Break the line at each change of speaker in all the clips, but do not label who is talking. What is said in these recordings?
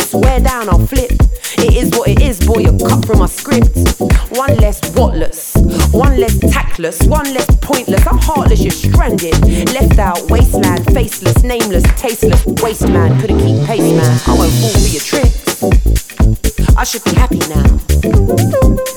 swear down, I'll flip. It is what it is, boy, you're cut from a script. One less whatless, one less tactless, one less pointless. I'm heartless, you're stranded. Left out, wasteland, faceless, nameless, tasteless, waste man. Couldn't keep pace, man. I won't fall for your tricks. I should be happy now.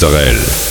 Mozzarella.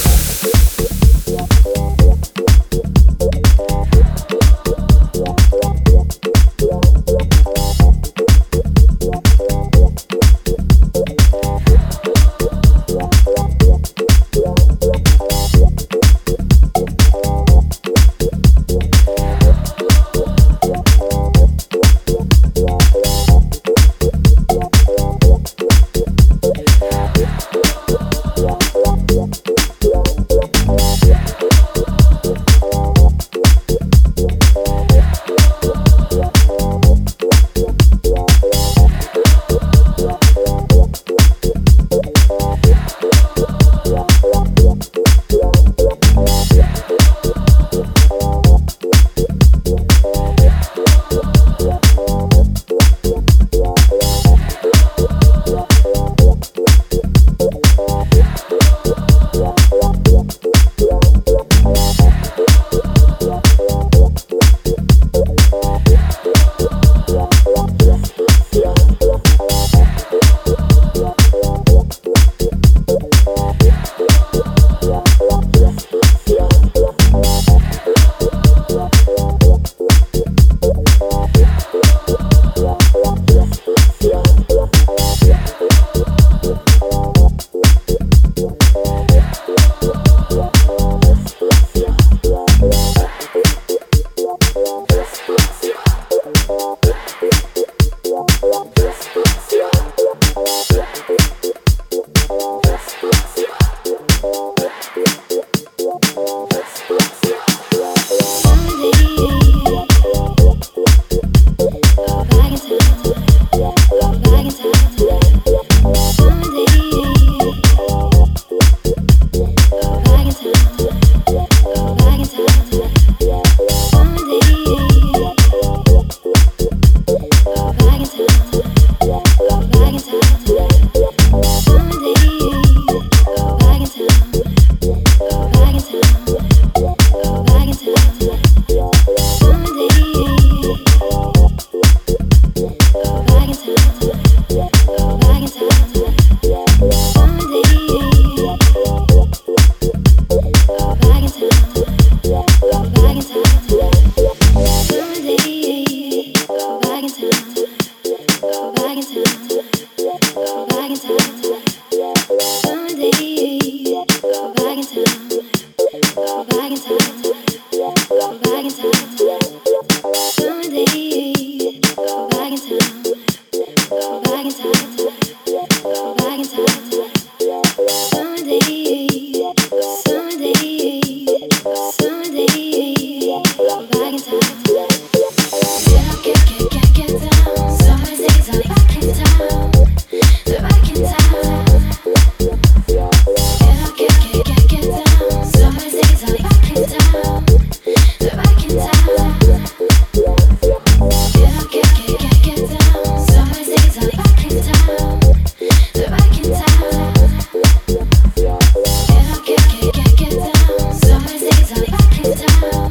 You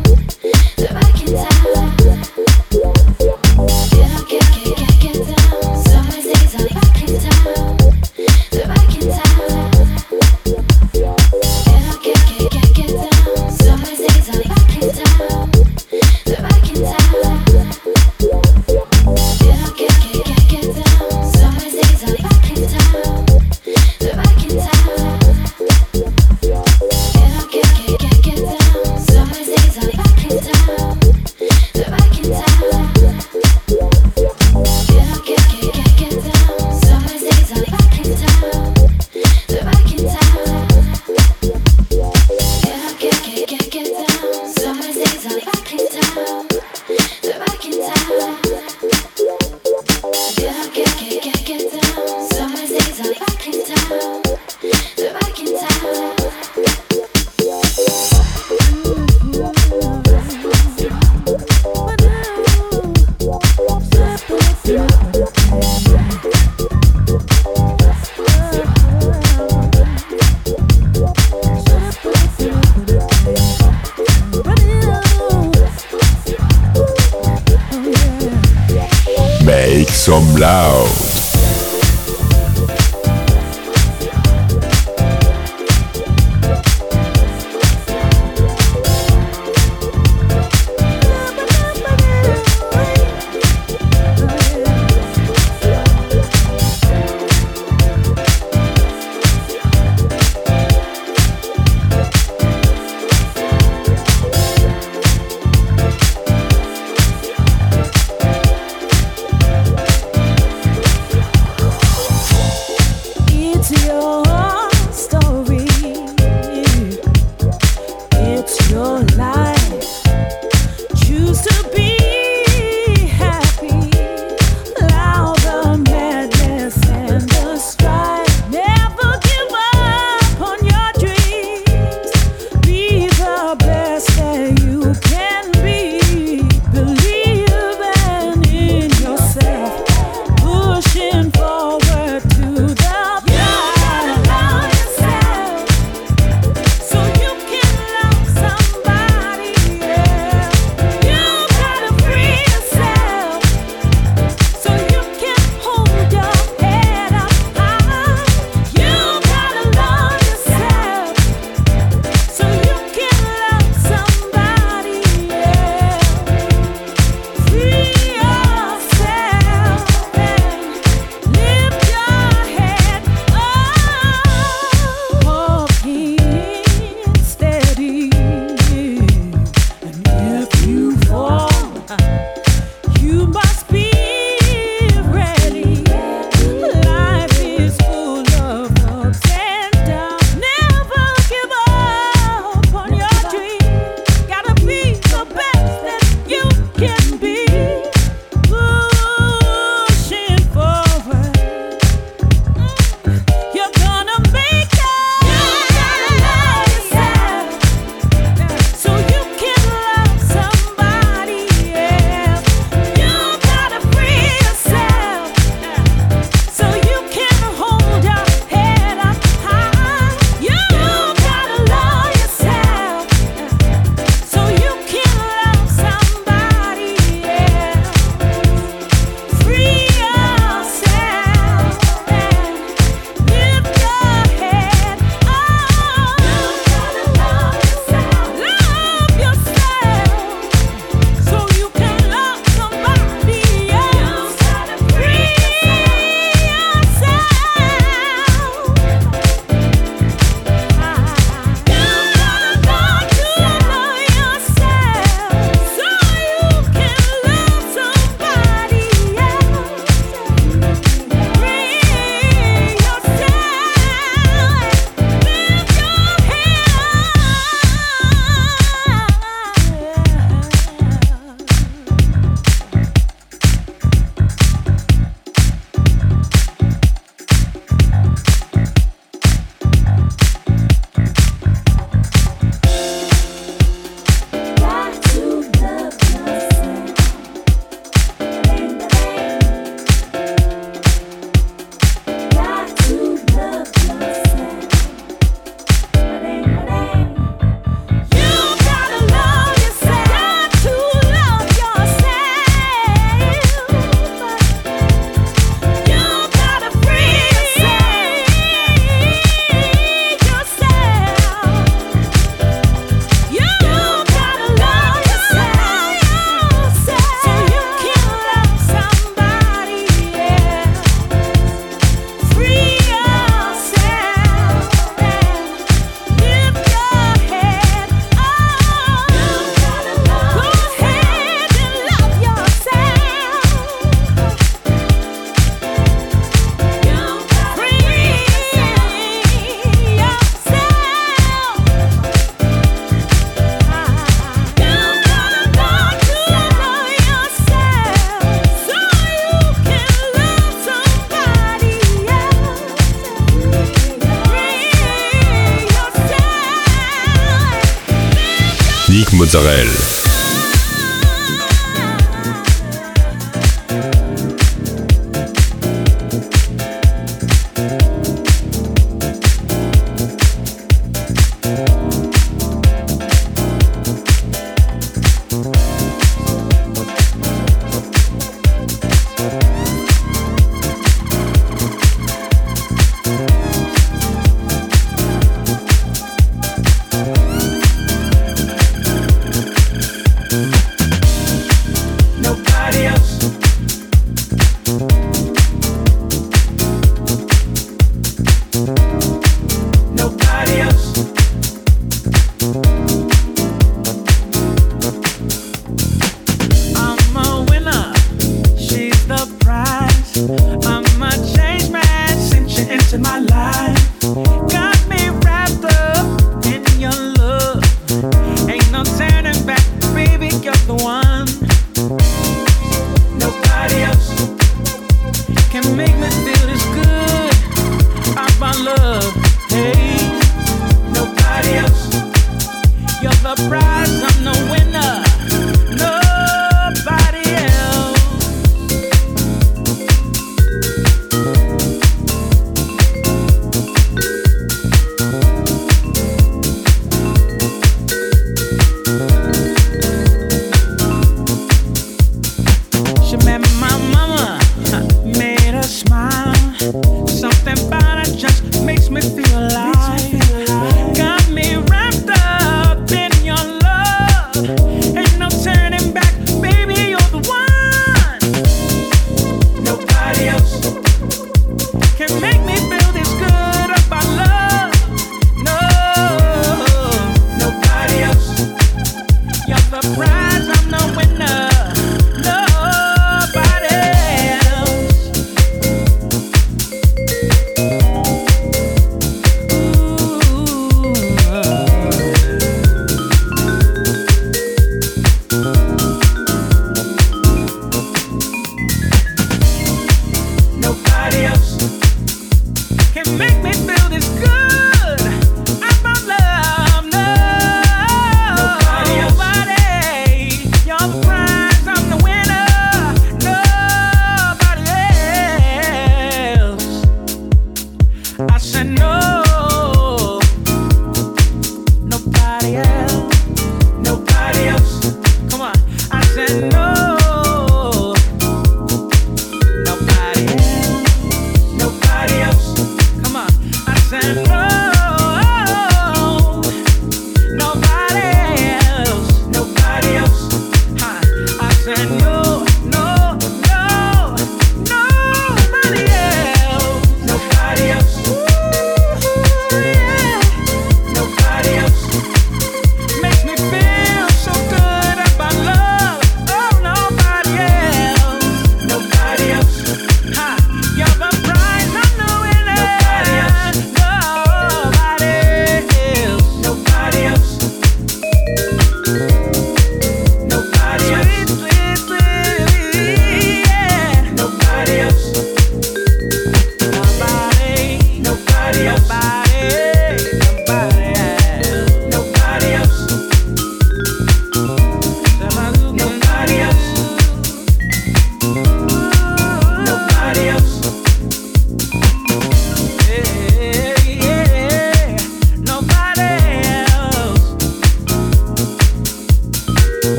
Mozzarella.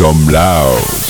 Some loud. Mozzarella.
There's no time for drama,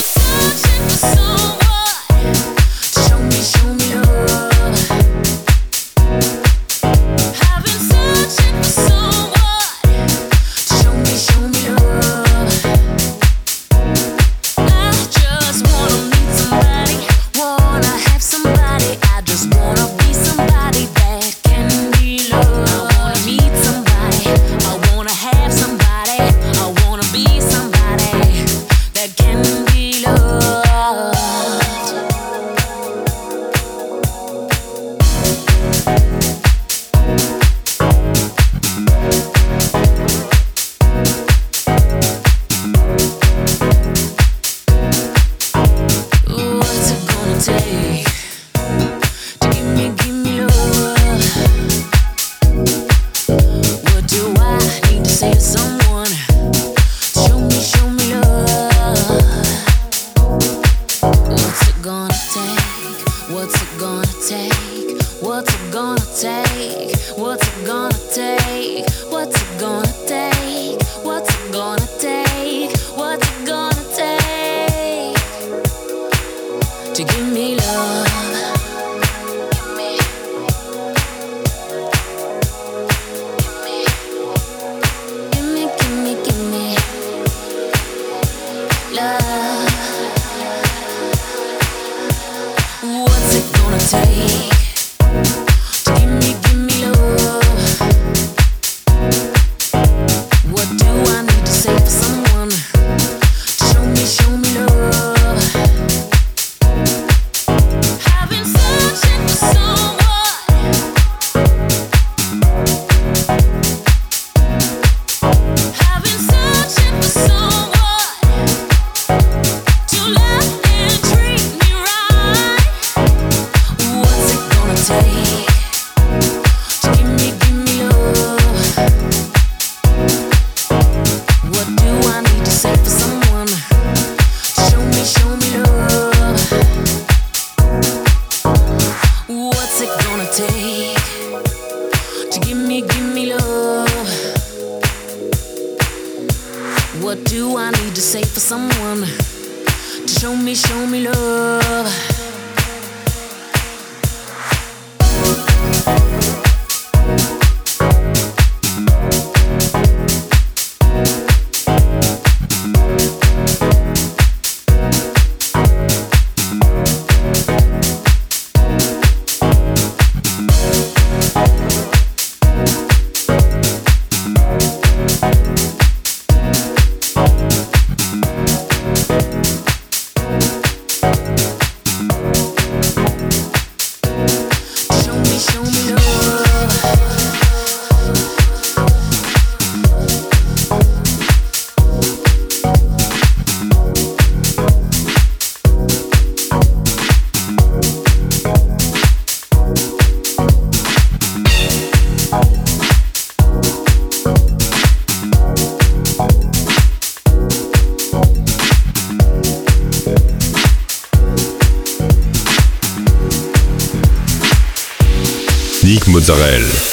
only love.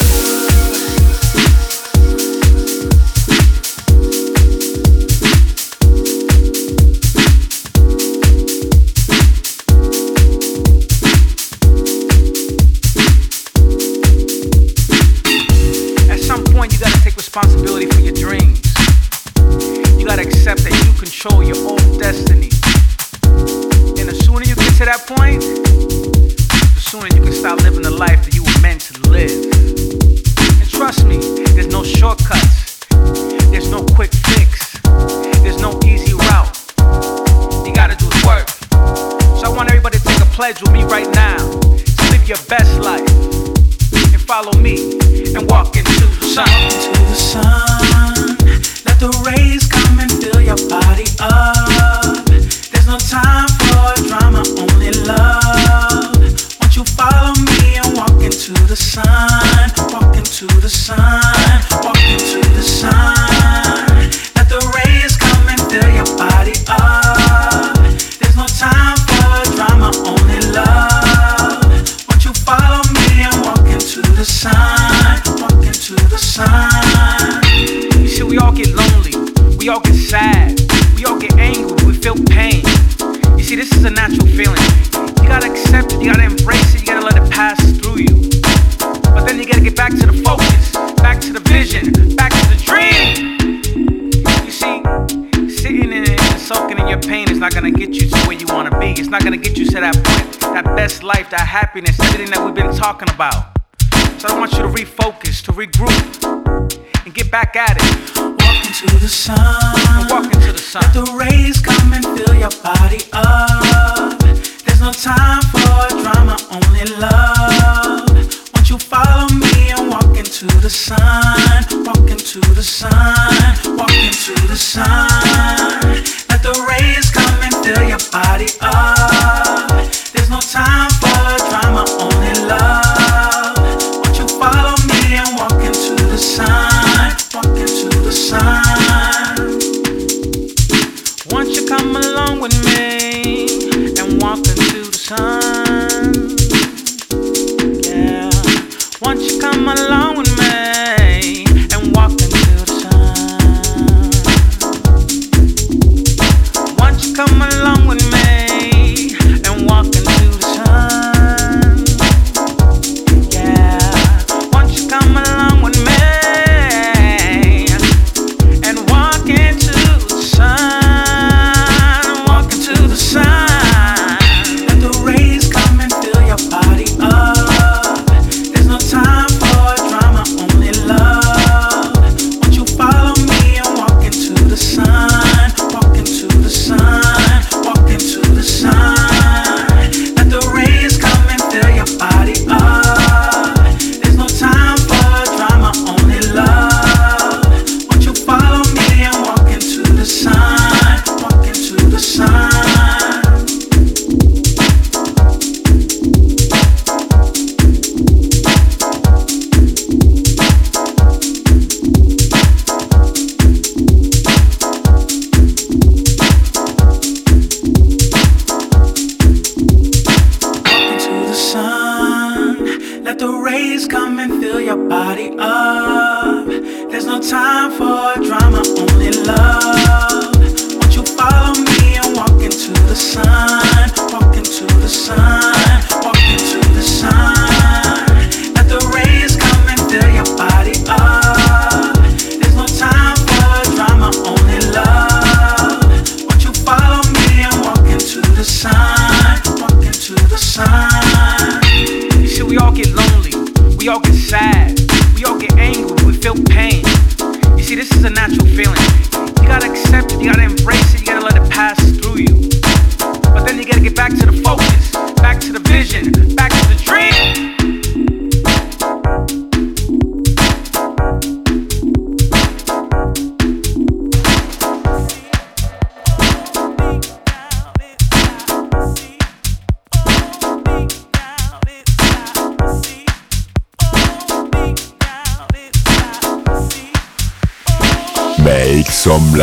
Let the rays come and fill your body up. There's no time for drama, only love. Won't you follow me and walk into the sun? Walk into the sun.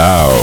Tchau.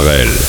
Israel.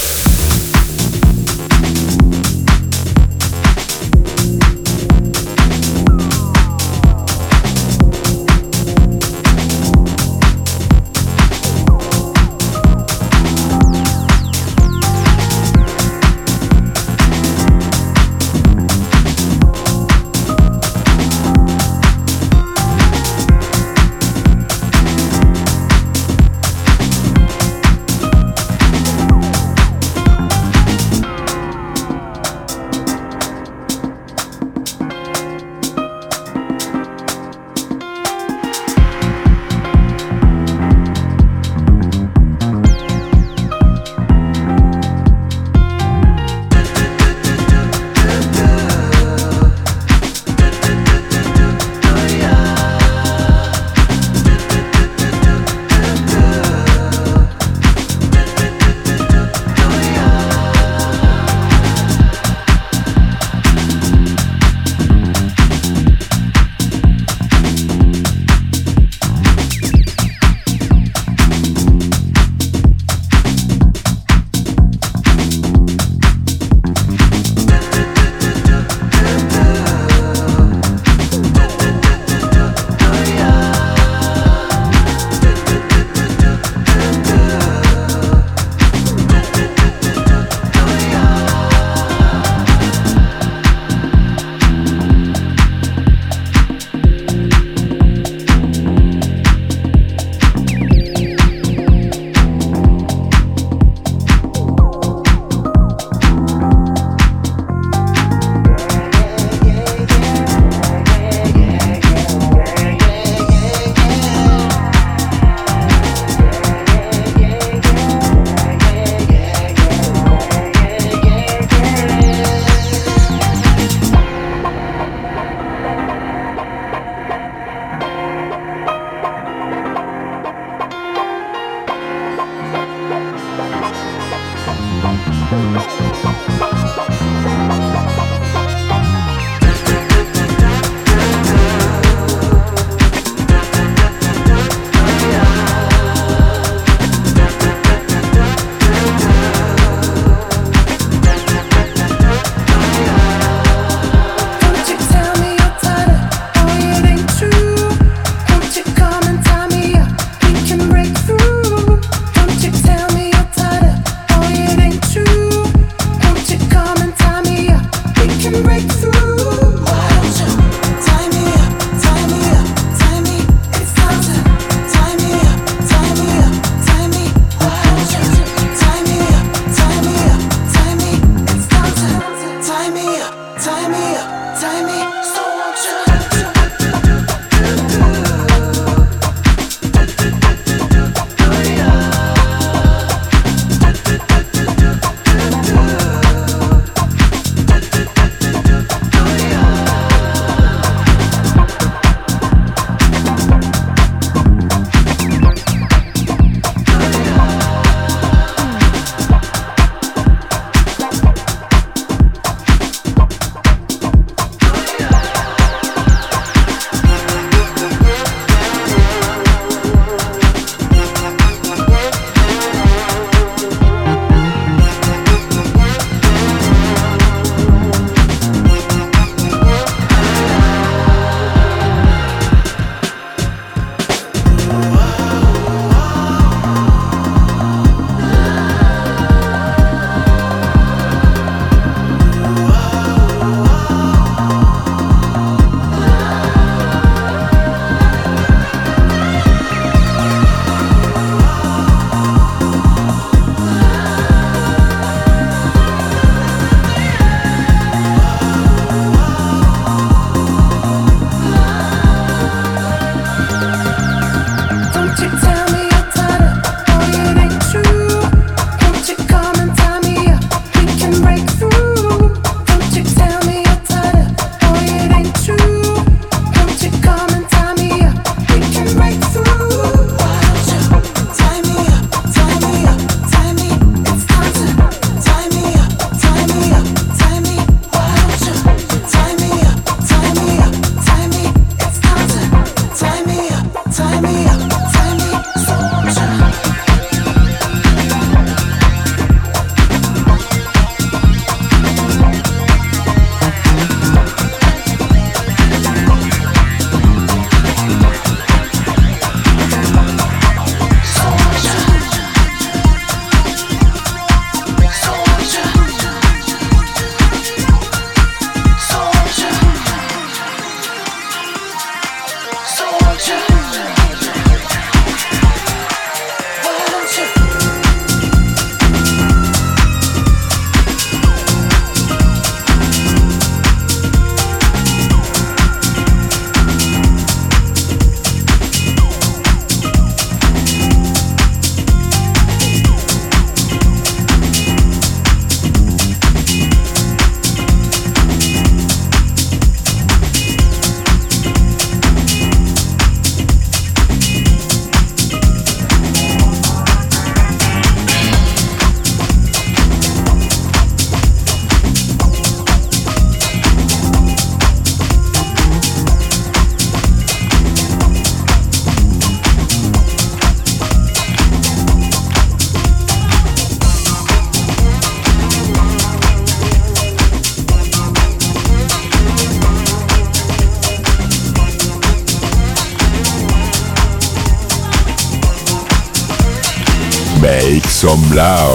Some loud.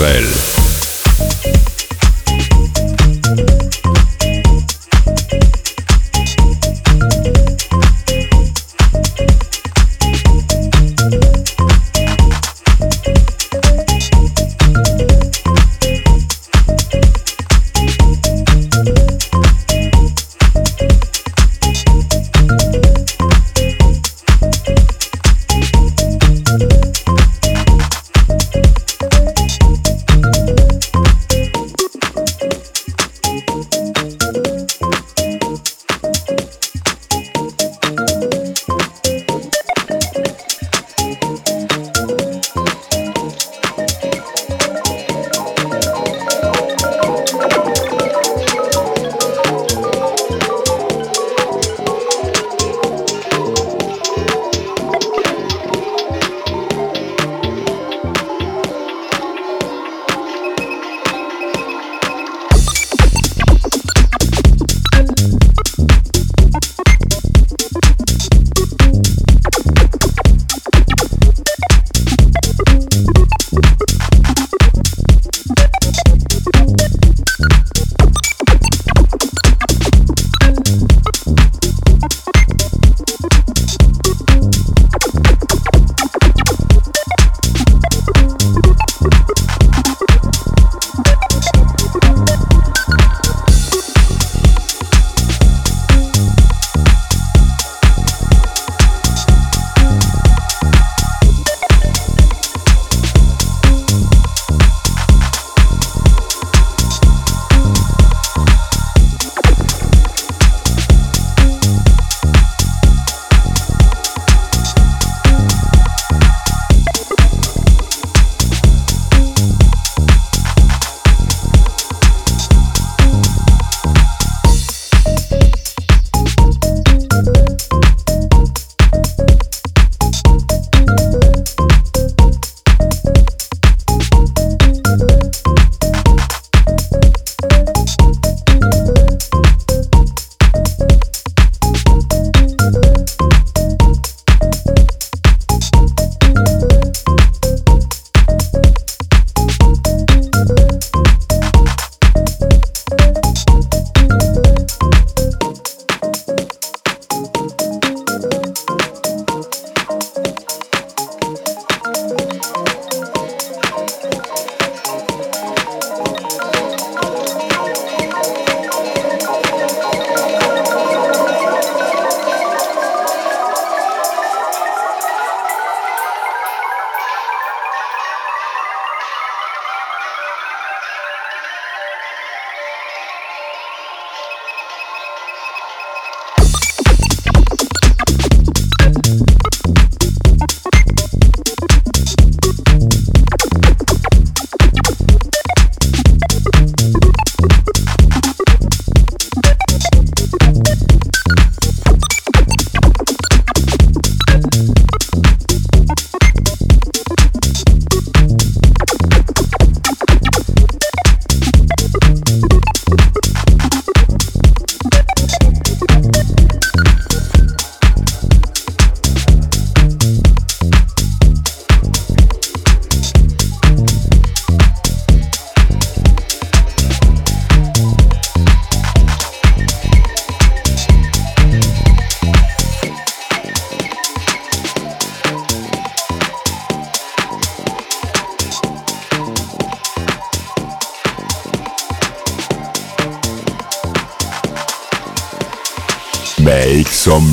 Nick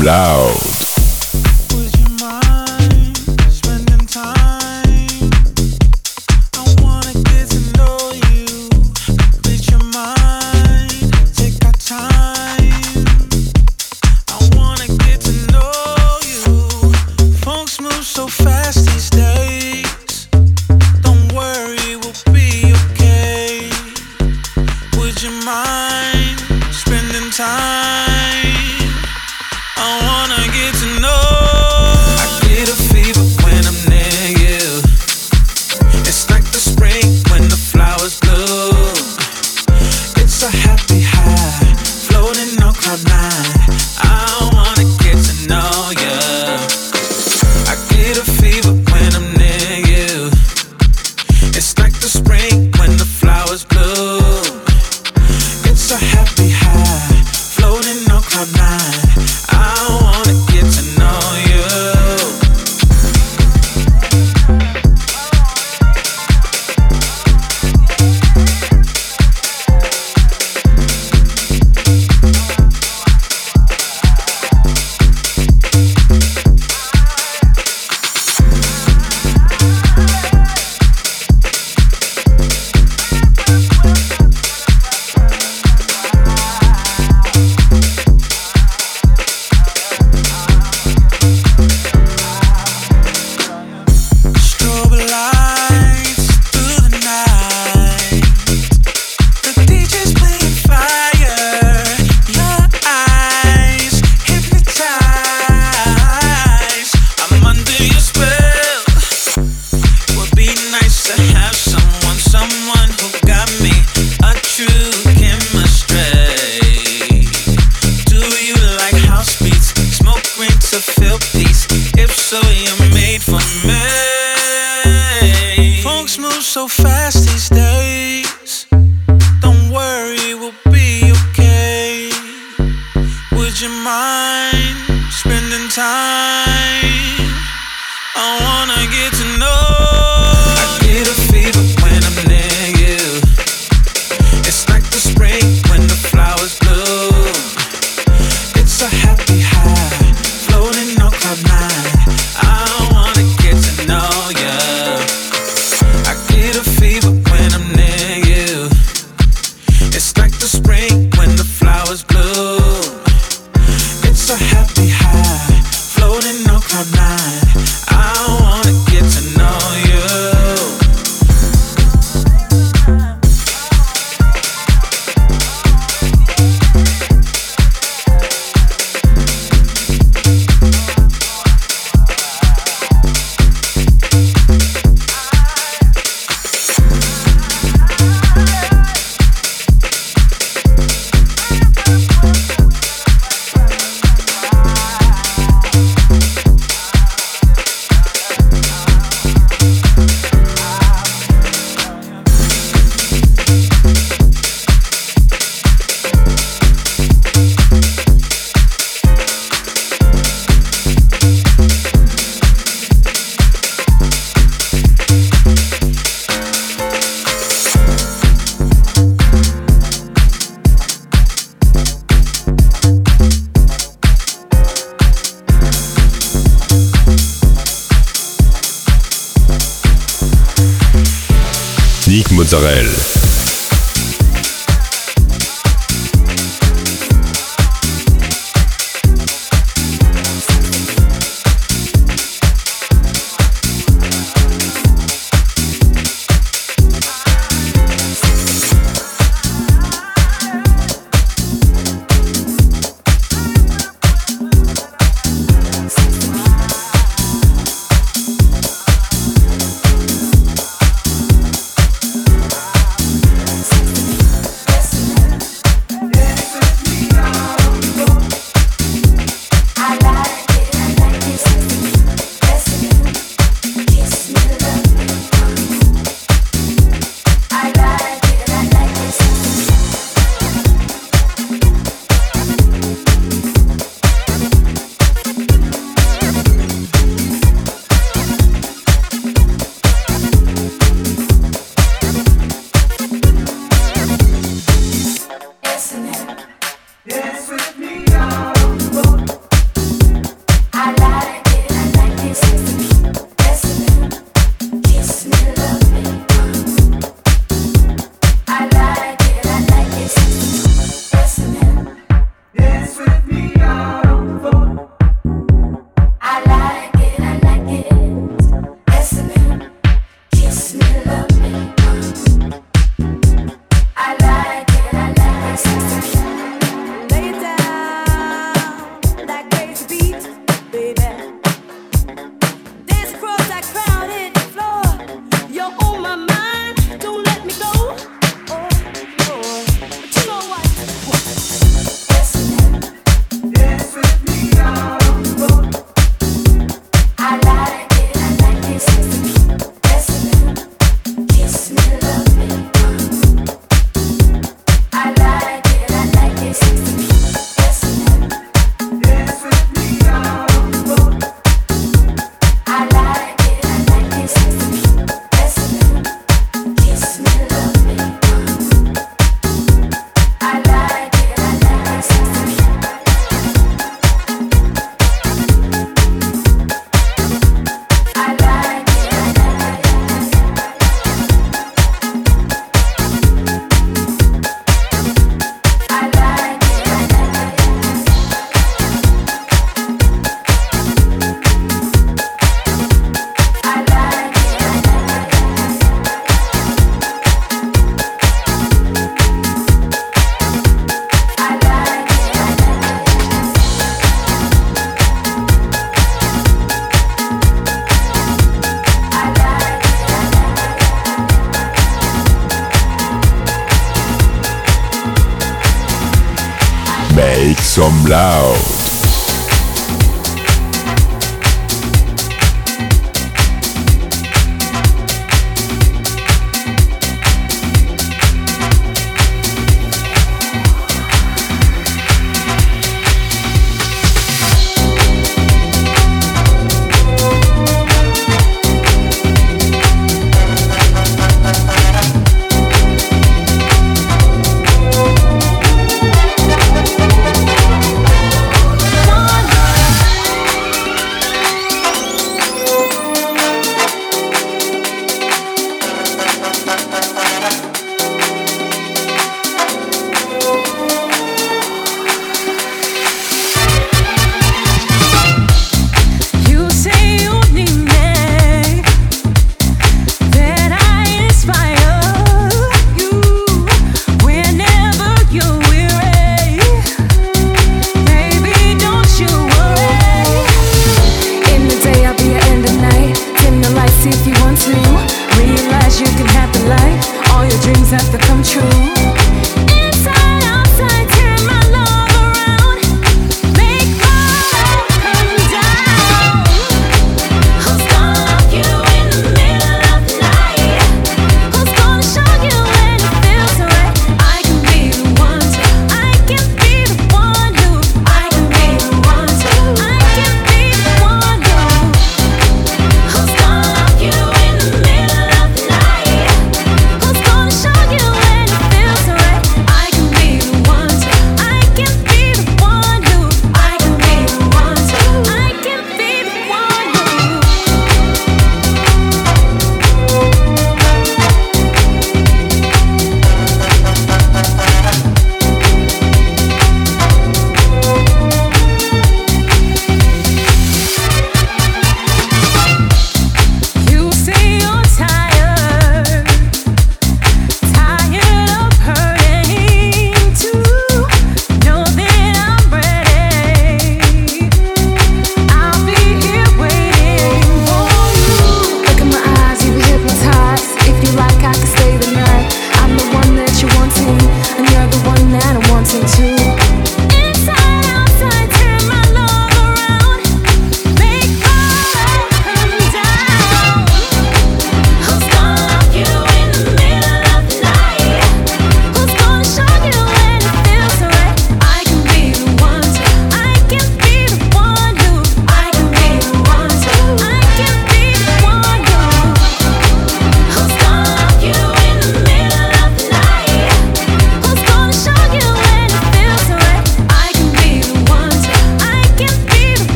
Mozzarella.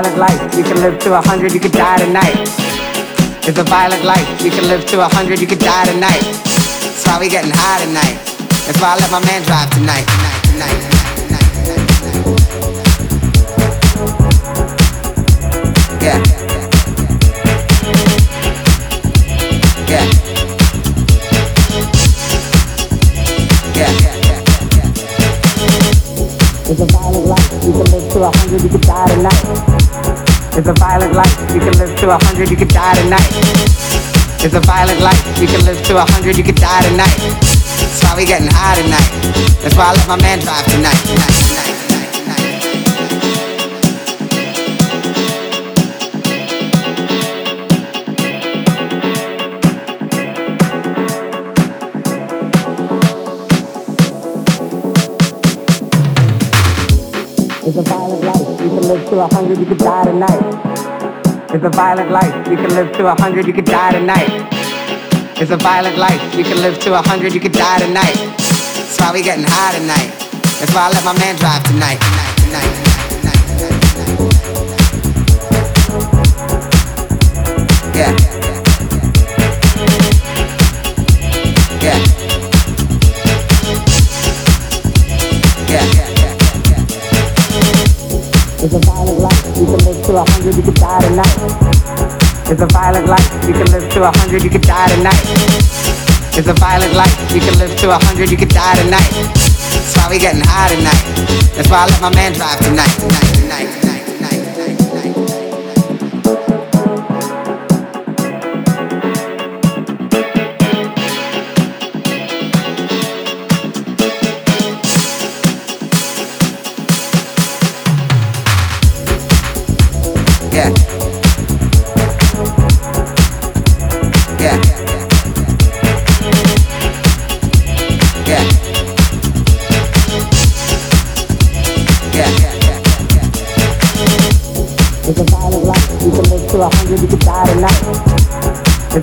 Violent life. You can live to a hundred, you could die tonight. It's a violent life. You can live to a hundred, you could die tonight. That's why we getting high tonight. That's why I let my man drive tonight. Tonight, tonight, It's a violent life. You can live to a hundred, you could die tonight. It's a violent life. You can live to a hundred, you could die tonight. That's why we getting high tonight. That's why I let my man drive tonight. Tonight, tonight, live to a hundred, you could die tonight. It's a violent life. You can live to a hundred, you could die tonight. It's a violent life. You can live to a hundred, you could die tonight. That's why we getting high tonight. That's why I let my man drive tonight. Tonight, tonight. Yeah. To a hundred, you could die tonight. It's a violent life. You can live to a hundred, you could die tonight. It's a violent life. You can live to a hundred, you could die tonight. That's why we getting high tonight. That's why I let my man drive tonight. Tonight, tonight,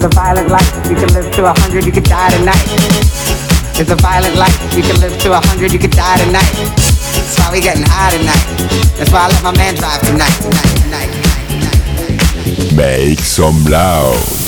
a violent life. You can live to a hundred, you could die tonight. It's a violent life. You can live to a hundred, you could die tonight. That's why we getting high tonight. That's why I let my man drive tonight. Tonight, tonight, tonight, tonight, tonight.
Make some loud.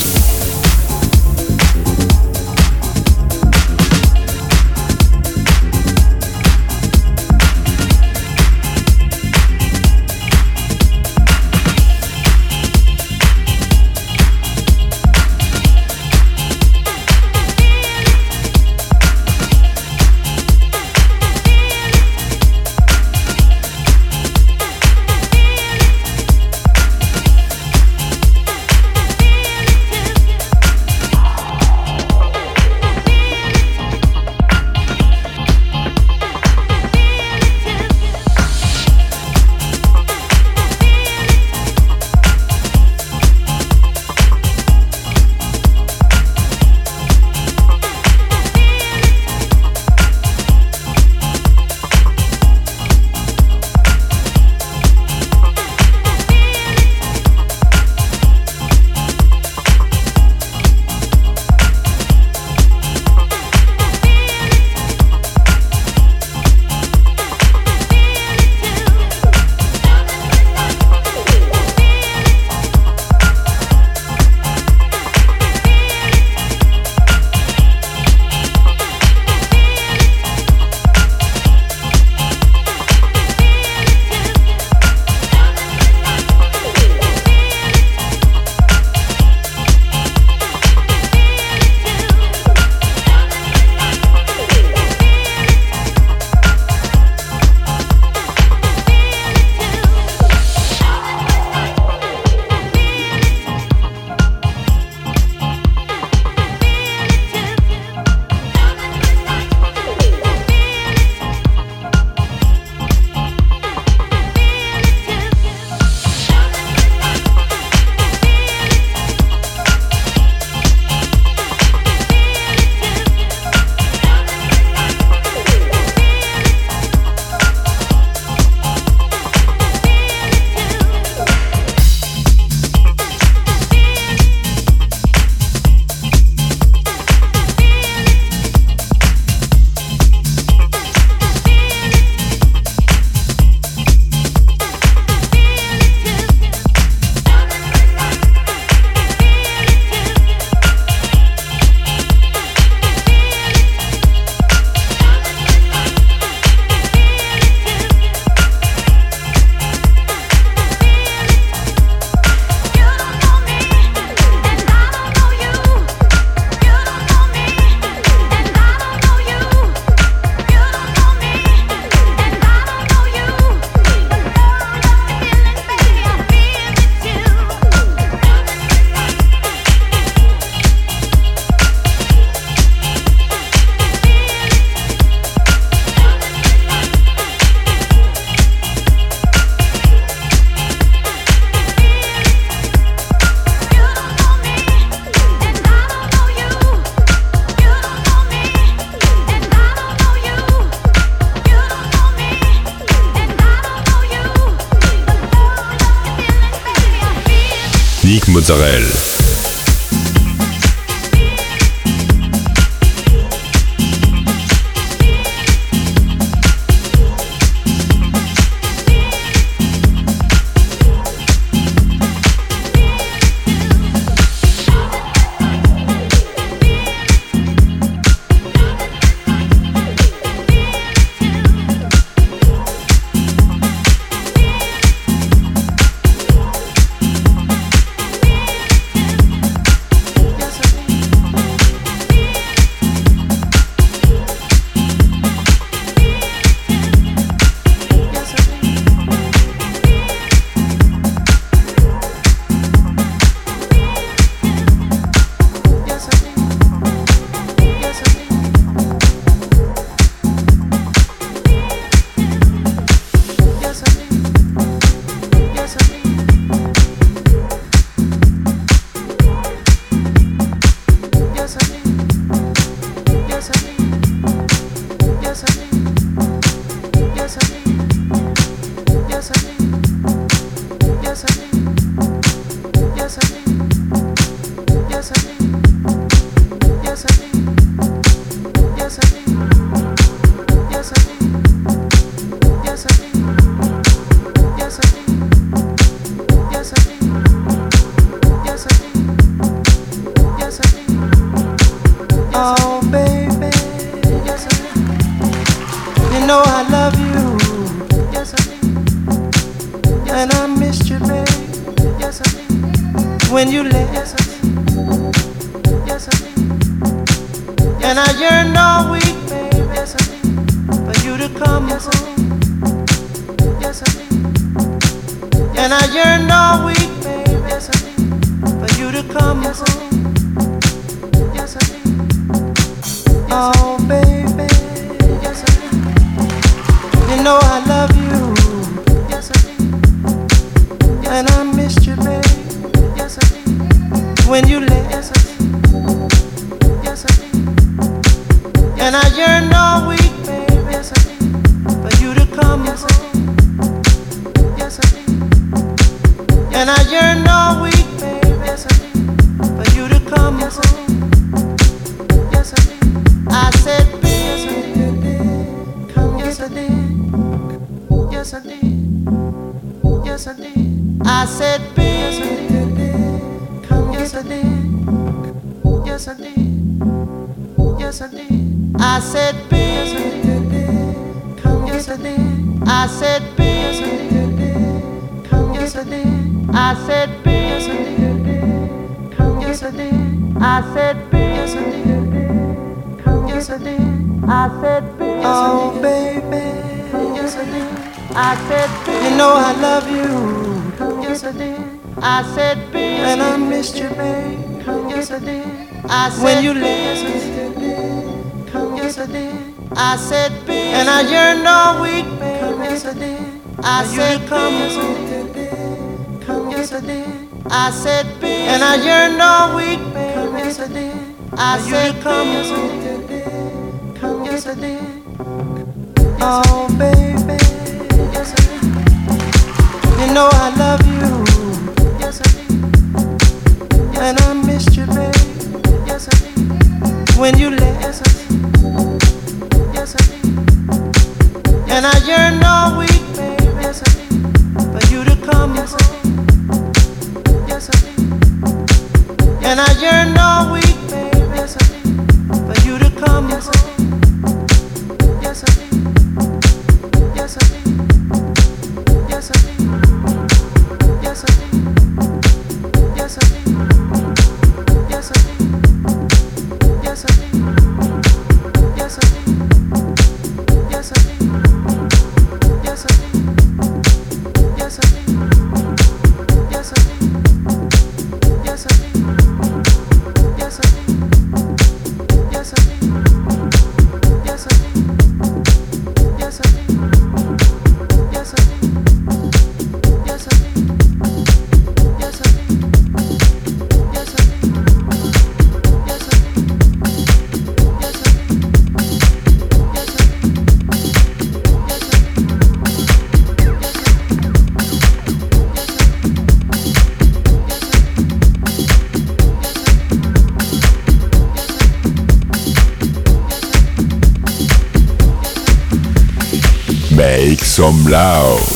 Some loud.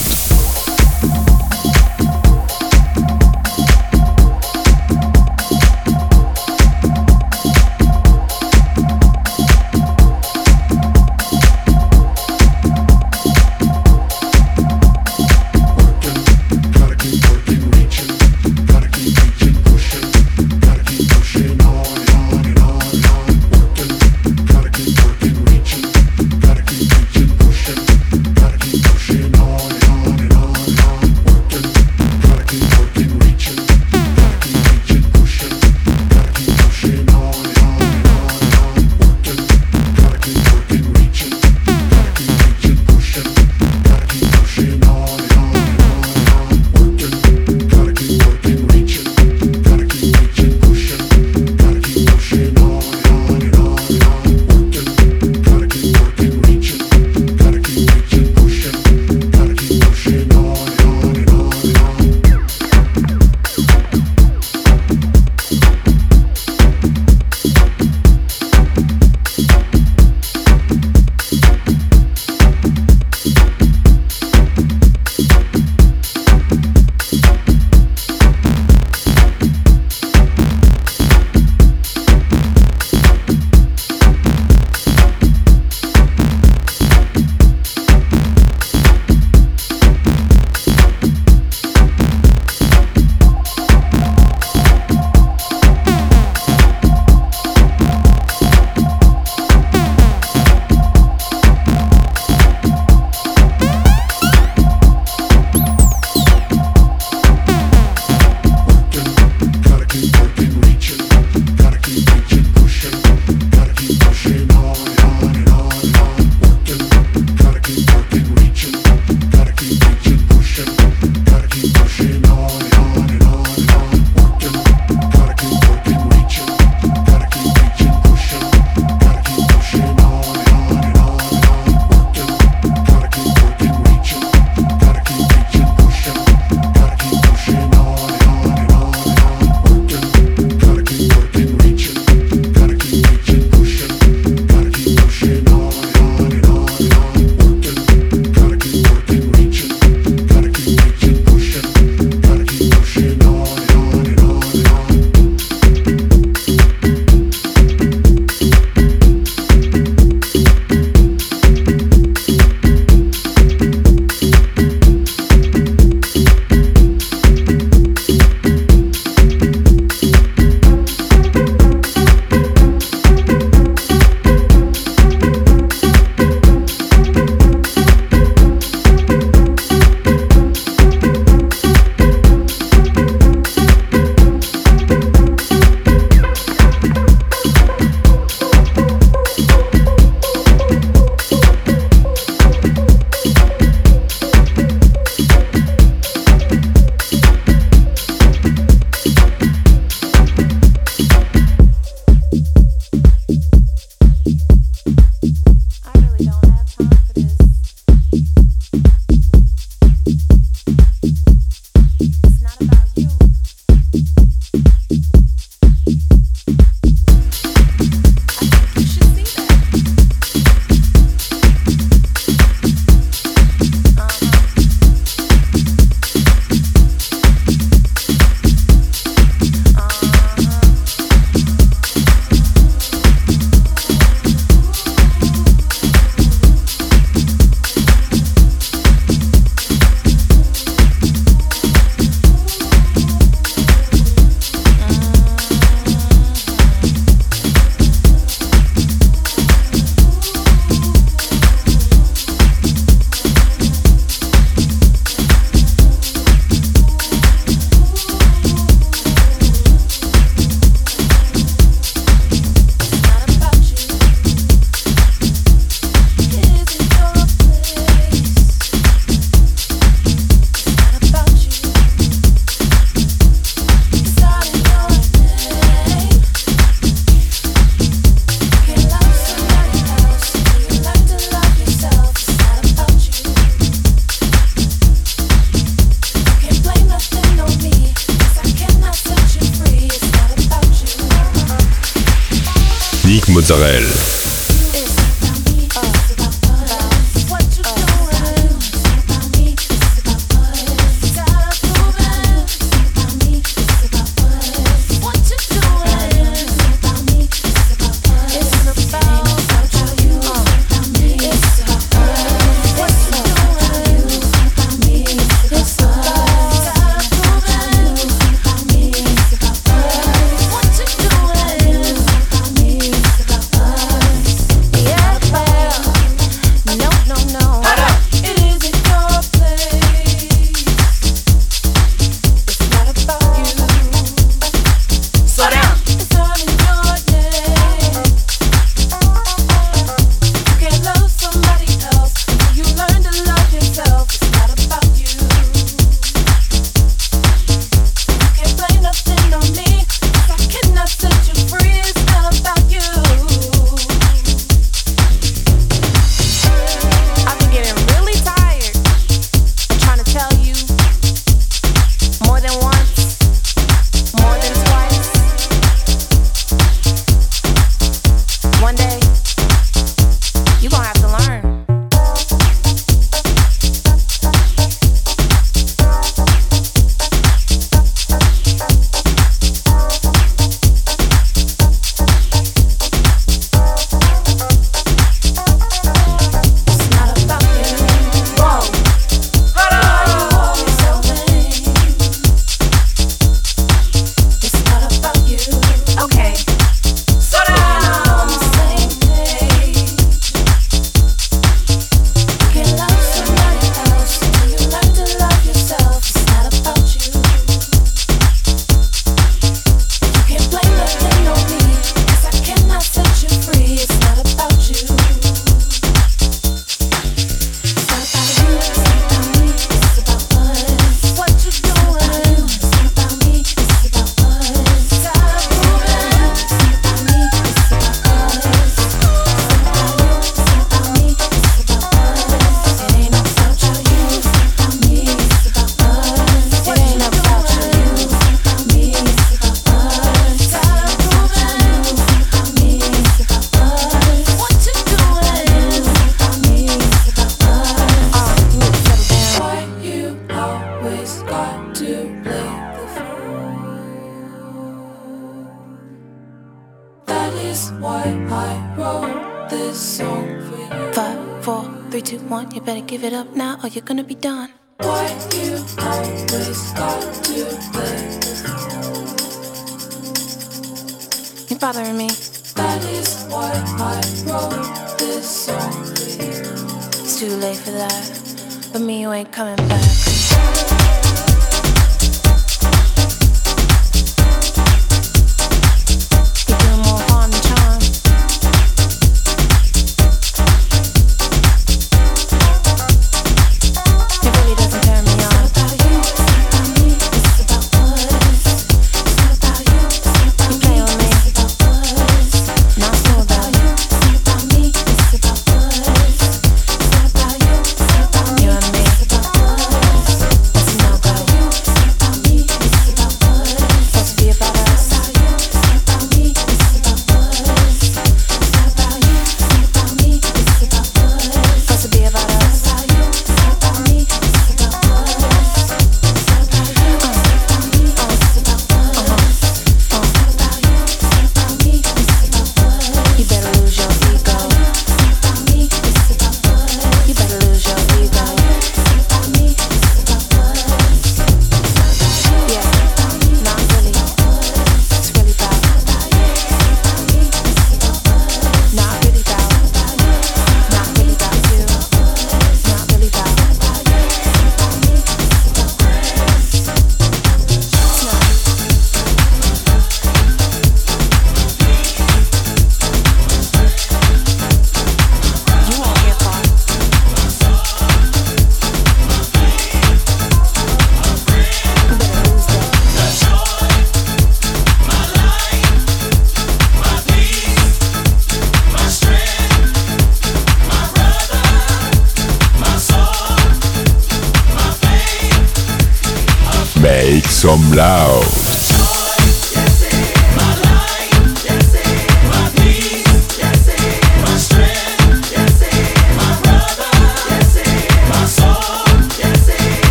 Mozzarella.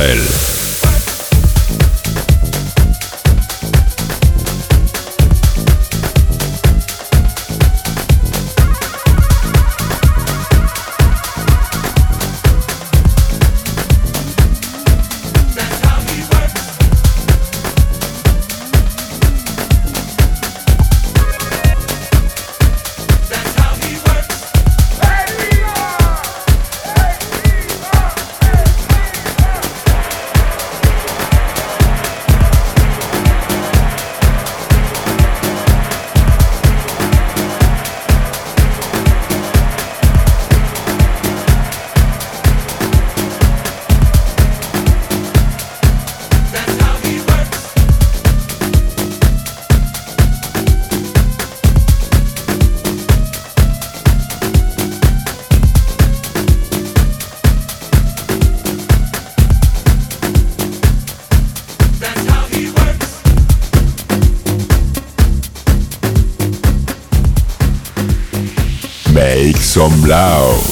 Mozzarella. Loud.